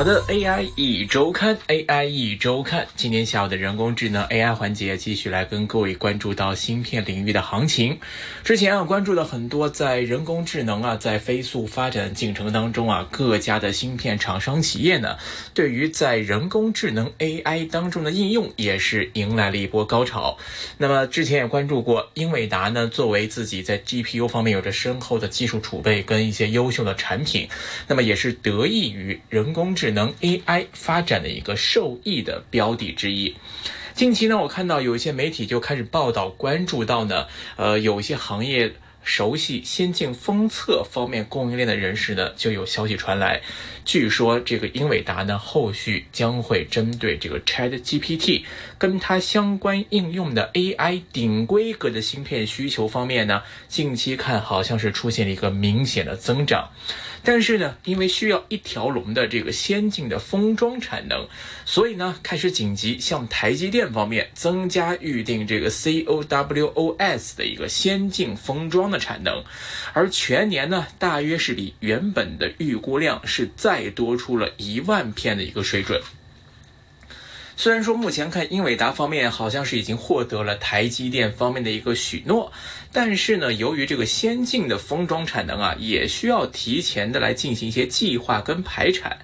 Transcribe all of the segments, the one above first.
好的，AI 一周刊，AI 一周刊，今天下午的人工智能 AI 环节继续来跟各位关注到芯片领域的行情。之前啊，关注了很多在人工智能啊在飞速发展进程当中啊，各家的芯片厂商企业呢，对于在人工智能 AI 当中的应用也是迎来了一波高潮。那么之前也关注过英伟达呢，作为自己在 GPU 方面有着深厚的技术储备跟一些优秀的产品，那么也是得益于人工。智能 AI 发展的一个受益的标的之一。近期呢，我看到有一些媒体就开始报道，关注到呢，呃，有一些行业。熟悉先进封测方面供应链的人士呢，就有消息传来，据说这个英伟达呢，后续将会针对这个 Chat GPT 跟它相关应用的 AI 顶规格的芯片需求方面呢，近期看好像是出现了一个明显的增长。但是呢，因为需要一条龙的这个先进的封装产能，所以呢，开始紧急向台积电方面增加预定这个 CoWoS 的一个先进封装。的产能，而全年呢，大约是比原本的预估量是再多出了一万片的一个水准。虽然说目前看英伟达方面好像是已经获得了台积电方面的一个许诺，但是呢，由于这个先进的封装产能啊，也需要提前的来进行一些计划跟排产。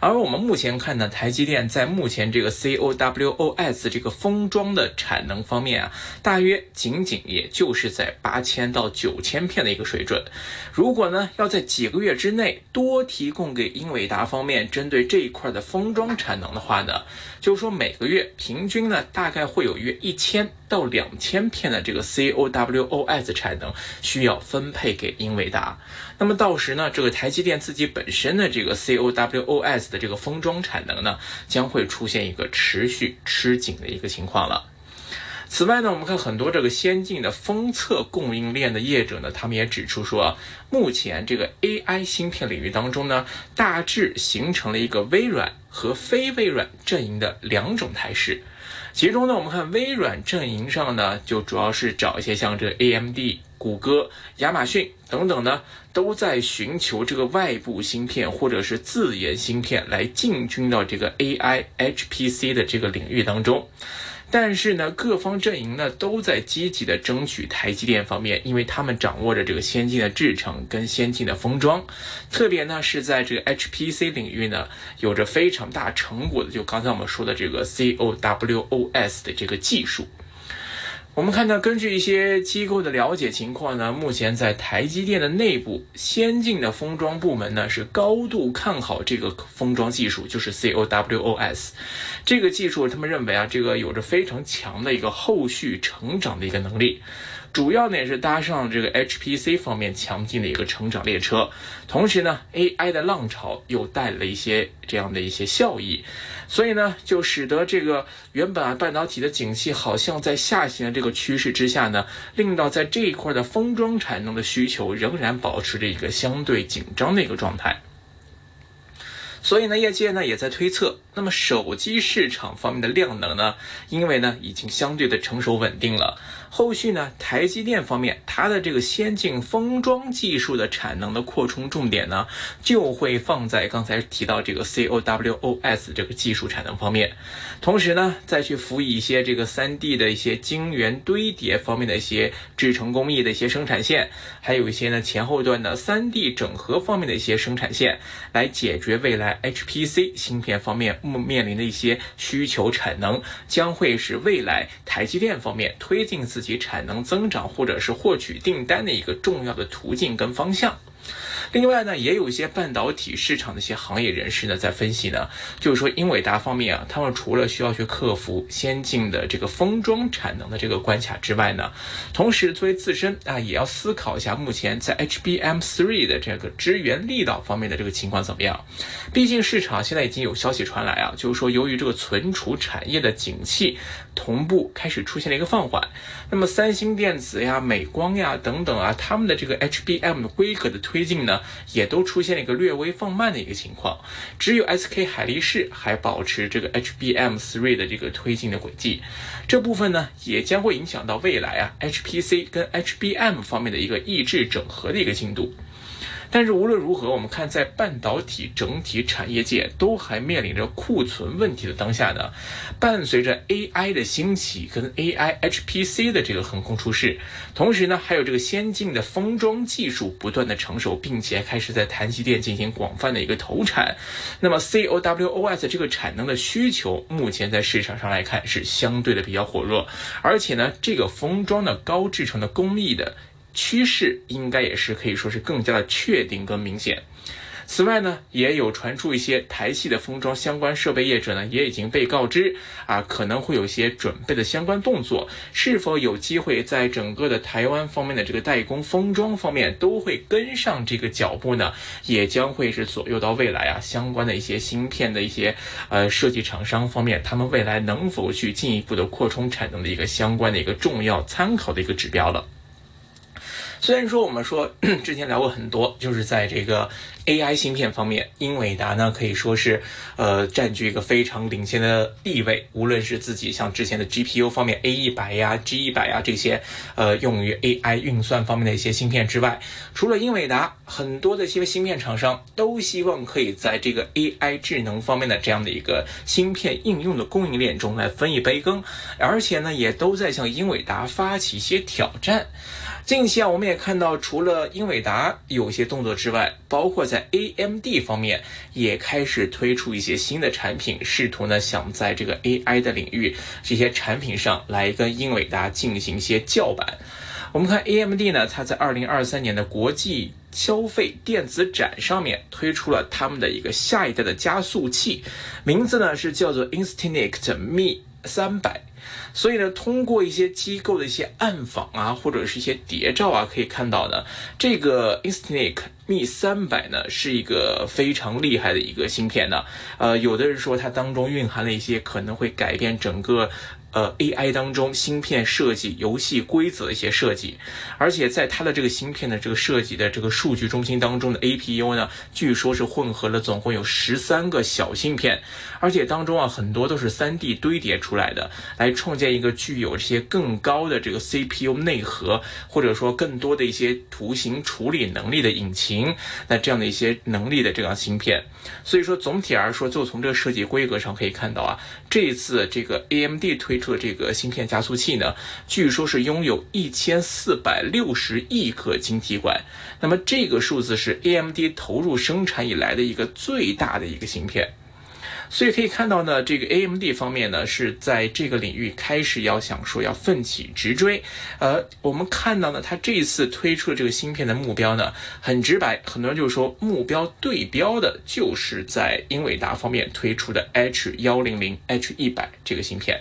而我们目前看呢，台积电在目前这个 CoWoS 这个封装的产能方面啊，大约仅仅也就是在八千到九千片的一个水准。如果呢要在几个月之内多提供给英伟达方面针对这一块的封装产能的话呢，就是说每个月平均呢大概会有约一千到两千片的这个 CoWoS 产能需要分配给英伟达。那么到时呢，这个台积电自己本身的这个 CoWoS 的这个封装产能呢，将会出现一个持续吃紧的一个情况了。此外呢，我们看很多这个先进的封测供应链的业者呢，他们也指出说，目前这个 AI 芯片领域当中呢，大致形成了一个微软和非微软阵营的两种态势。其中呢，我们看微软阵营上呢，就主要是找一些像这 AMD、谷歌、亚马逊等等呢，都在寻求这个外部芯片或者是自研芯片来进军到这个 AI HPC 的这个领域当中。但是呢，各方阵营呢都在积极的争取台积电方面，因为他们掌握着这个先进的制程跟先进的封装，特别呢是在这个 HPC 领域呢有着非常大成果的，就刚才我们说的这个 CoWoS 的这个技术。我们看到，根据一些机构的了解情况呢，目前在台积电的内部先进的封装部门呢，是高度看好这个封装技术，就是 CoWoS 这个技术。他们认为啊，这个有着非常强的一个后续成长的一个能力。主要呢也是搭上这个 HPC 方面强劲的一个成长列车，同时呢 AI 的浪潮又带来了一些这样的一些效益，所以呢就使得这个原本啊半导体的景气好像在下行的这个趋势之下呢，令到在这一块的封装产能的需求仍然保持着一个相对紧张的一个状态。所以呢，业界呢也在推测，那么手机市场方面的量能呢，因为呢已经相对的成熟稳定了，后续呢台积电方面它的这个先进封装技术的产能的扩充重点呢，就会放在刚才提到这个 CoWoS 这个技术产能方面，同时呢再去辅以一些这个 3D 的一些晶圆堆叠方面的一些制程工艺的一些生产线，还有一些呢前后端的 3D 整合方面的一些生产线，来解决未来。HPC 芯片方面面面临的一些需求产能，将会是未来台积电方面推进自己产能增长或者是获取订单的一个重要的途径跟方向。另外呢，也有一些半导体市场的一些行业人士呢，在分析呢，就是说英伟达方面啊，他们除了需要去克服先进的这个封装产能的这个关卡之外呢，同时作为自身啊，也要思考一下目前在 HBM3 的这个支援力道方面的这个情况怎么样。毕竟市场现在已经有消息传来啊，就是说由于这个存储产业的景气同步开始出现了一个放缓，那么三星电子呀、美光呀等等啊，他们的这个 HBM 的规格的推进呢。也都出现了一个略微放慢的一个情况，只有 SK 海力士还保持这个 HBM3 的这个推进的轨迹，这部分呢也将会影响到未来啊 HPC 跟 HBM 方面的一个抑制整合的一个进度。但是无论如何，我们看在半导体整体产业界都还面临着库存问题的当下呢，伴随着 AI 的兴起跟 AI HPC 的这个横空出世，同时呢，还有这个先进的封装技术不断的成熟，并且开始在台积电进行广泛的一个投产，那么 CoWoS 这个产能的需求目前在市场上来看是相对的比较火热，而且呢，这个封装的高制成的工艺的。趋势应该也是可以说是更加的确定跟明显。此外呢，也有传出一些台系的封装相关设备业者呢，也已经被告知啊，可能会有一些准备的相关动作。是否有机会在整个的台湾方面的这个代工封装方面都会跟上这个脚步呢？也将会是左右到未来啊相关的一些芯片的一些呃设计厂商方面，他们未来能否去进一步的扩充产能的一个相关的一个重要参考的一个指标了。虽然说我们说 之前聊过很多，就是在这个 AI 芯片方面，英伟达呢可以说是呃占据一个非常领先的地位。无论是自己像之前的 GPU 方面 A 一百呀、G 一百呀这些呃用于 AI 运算方面的一些芯片之外，除了英伟达，很多的一些芯片厂商都希望可以在这个 AI 智能方面的这样的一个芯片应用的供应链中来分一杯羹，而且呢也都在向英伟达发起一些挑战。近期啊，我们也看到，除了英伟达有些动作之外，包括在 AMD 方面也开始推出一些新的产品，试图呢想在这个 AI 的领域这些产品上来跟英伟达进行一些叫板。我们看 AMD 呢，它在二零二三年的国际消费电子展上面推出了他们的一个下一代的加速器，名字呢是叫做 Instinct Me 三百。所以呢，通过一些机构的一些暗访啊，或者是一些谍照啊，可以看到呢，这个 Instinct Me 三百呢是一个非常厉害的一个芯片呢。呃，有的人说它当中蕴含了一些可能会改变整个。呃，AI 当中芯片设计、游戏规则的一些设计，而且在它的这个芯片的这个设计的这个数据中心当中的 APU 呢，据说是混合了总共有十三个小芯片，而且当中啊很多都是 3D 堆叠出来的，来创建一个具有这些更高的这个 CPU 内核，或者说更多的一些图形处理能力的引擎，那这样的一些能力的这样芯片。所以说总体而说，就从这个设计规格上可以看到啊，这一次这个 AMD 推出的。这个芯片加速器呢，据说是拥有一千四百六十亿颗晶体管，那么这个数字是 AMD 投入生产以来的一个最大的一个芯片。所以可以看到呢，这个 AMD 方面呢是在这个领域开始要想说要奋起直追。呃，我们看到呢，它这一次推出的这个芯片的目标呢很直白，很多人就是说目标对标的就是在英伟达方面推出的 H 幺零零 H 一百这个芯片。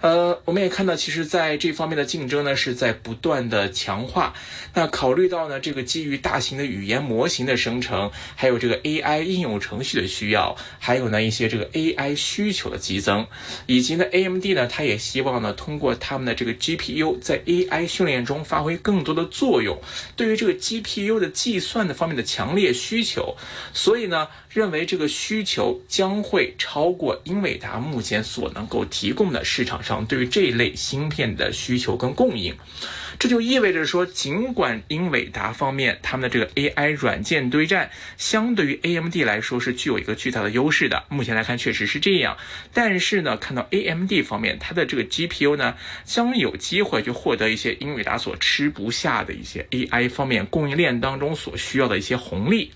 呃，我们也看到，其实在这方面的竞争呢，是在不断的强化。那考虑到呢，这个基于大型的语言模型的生成，还有这个 AI 应用程序的需要，还有呢一些这个 AI 需求的激增，以及呢 AMD 呢，它也希望呢通过他们的这个 GPU 在 AI 训练中发挥更多的作用。对于这个 GPU 的计算的方面的强烈需求，所以呢认为这个需求将会超过英伟达目前所能够提供的市场上。对于这一类芯片的需求跟供应，这就意味着说，尽管英伟达方面他们的这个 AI 软件堆栈相对于 AMD 来说是具有一个巨大的优势的，目前来看确实是这样。但是呢，看到 AMD 方面它的这个 GPU 呢，将有机会去获得一些英伟达所吃不下的一些 AI 方面供应链当中所需要的一些红利。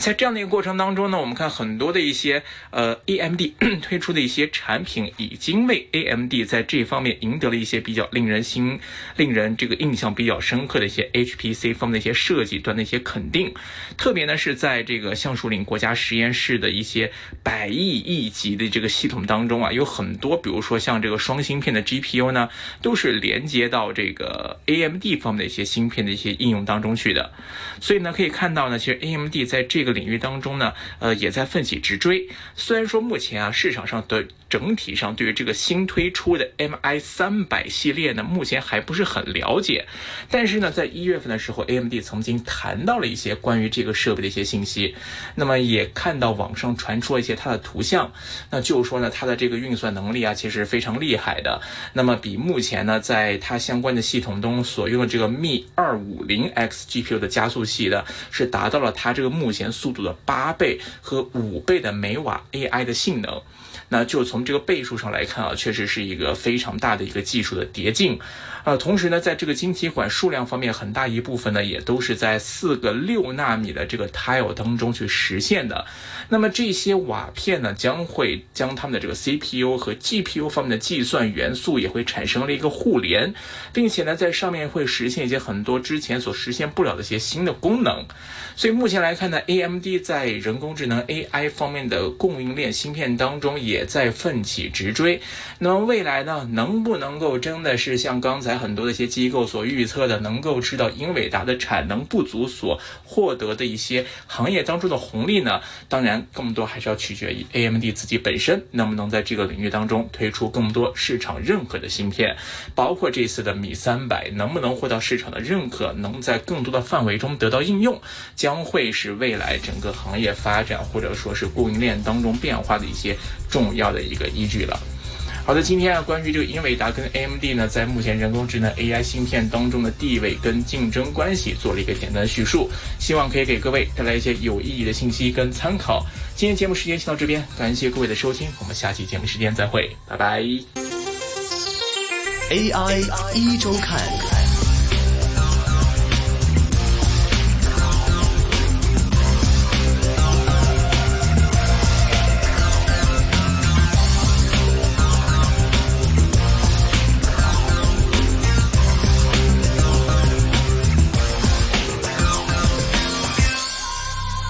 在这样的一个过程当中呢，我们看很多的一些呃 AMD 推出的一些产品，已经为 AMD 在这方面赢得了一些比较令人心、令人这个印象比较深刻的一些 HPC 方面的一些设计端的一些肯定。特别呢是在这个橡树岭国家实验室的一些百亿亿级的这个系统当中啊，有很多，比如说像这个双芯片的 GPU 呢，都是连接到这个 AMD 方面的一些芯片的一些应用当中去的。所以呢，可以看到呢，其实 AMD 在这个领域当中呢，呃，也在奋起直追。虽然说目前啊，市场上的整体上对于这个新推出的 MI 三百系列呢，目前还不是很了解。但是呢，在一月份的时候，AMD 曾经谈到了一些关于这个设备的一些信息，那么也看到网上传出了一些它的图像，那就是说呢，它的这个运算能力啊，其实非常厉害的。那么比目前呢，在它相关的系统中所用的这个 Mi 二五零 X GPU 的加速器的，是达到了它这个目前速度的八倍和五倍的每瓦 AI 的性能。那就从这个倍数上来看啊，确实是一个非常大的一个技术的叠进。呃，同时呢，在这个晶体管数量方面，很大一部分呢，也都是在四个六纳米的这个 tile 当中去实现的。那么这些瓦片呢，将会将他们的这个 CPU 和 GPU 方面的计算元素也会产生了一个互联，并且呢，在上面会实现一些很多之前所实现不了的一些新的功能。所以目前来看呢，AMD 在人工智能 AI 方面的供应链芯片当中也在奋起直追。那么未来呢，能不能够真的是像刚才？在很多的一些机构所预测的，能够知道英伟达的产能不足所获得的一些行业当中的红利呢？当然，更多还是要取决于 AMD 自己本身能不能在这个领域当中推出更多市场认可的芯片，包括这次的米三百能不能获得市场的认可，能在更多的范围中得到应用，将会是未来整个行业发展或者说是供应链当中变化的一些重要的一个依据了。好的，今天啊，关于这个英伟达跟 AMD 呢，在目前人工智能 AI 芯片当中的地位跟竞争关系，做了一个简单的叙述，希望可以给各位带来一些有意义的信息跟参考。今天节目时间先到这边，感谢各位的收听，我们下期节目时间再会，拜拜。AI 一周看。